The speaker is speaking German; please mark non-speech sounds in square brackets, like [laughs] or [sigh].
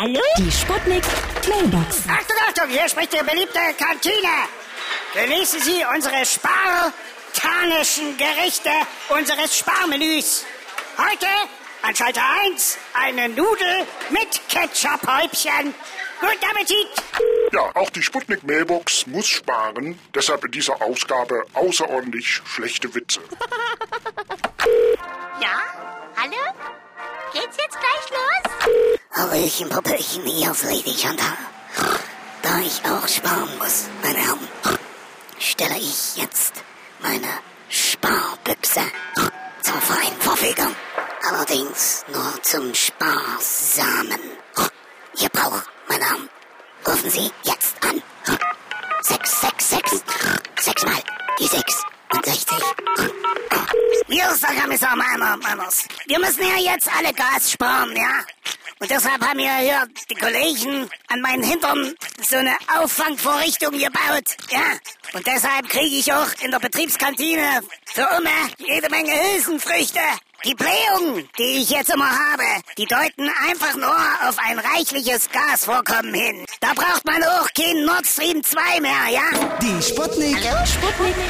Hallo? Die Sputnik Mailbox. Achtung, Achtung, hier spricht die beliebte Kantine. Genießen Sie unsere spartanischen Gerichte unseres Sparmenüs. Heute an Schalter 1 eine Nudel mit Ketchup-Häubchen. Guten Appetit! Ja, auch die Sputnik Mailbox muss sparen. Deshalb in dieser Ausgabe außerordentlich schlechte Witze. [laughs] Ja? Hallo? Geht's jetzt gleich los? Hallöchen, Popöchen, hier ist Lady Chantal. Da ich auch sparen muss, meine Herren, stelle ich jetzt meine Sparbüchse zur freien Verfügung. Allerdings nur zum Sparsamen. Ihr braucht, meine Herren, rufen Sie jetzt an. 666, sechsmal die 6 und 60. Hier ist der Kommissar Meiner. Wir müssen ja jetzt alle Gas sparen, ja? Und deshalb haben wir hier die Kollegen an meinen Hintern so eine Auffangvorrichtung gebaut, ja? Und deshalb kriege ich auch in der Betriebskantine für Umme jede Menge Hülsenfrüchte. Die Blähungen, die ich jetzt immer habe, die deuten einfach nur auf ein reichliches Gasvorkommen hin. Da braucht man auch kein Nord Stream 2 mehr, ja? Die Sputnik. Sputnik Mailbox.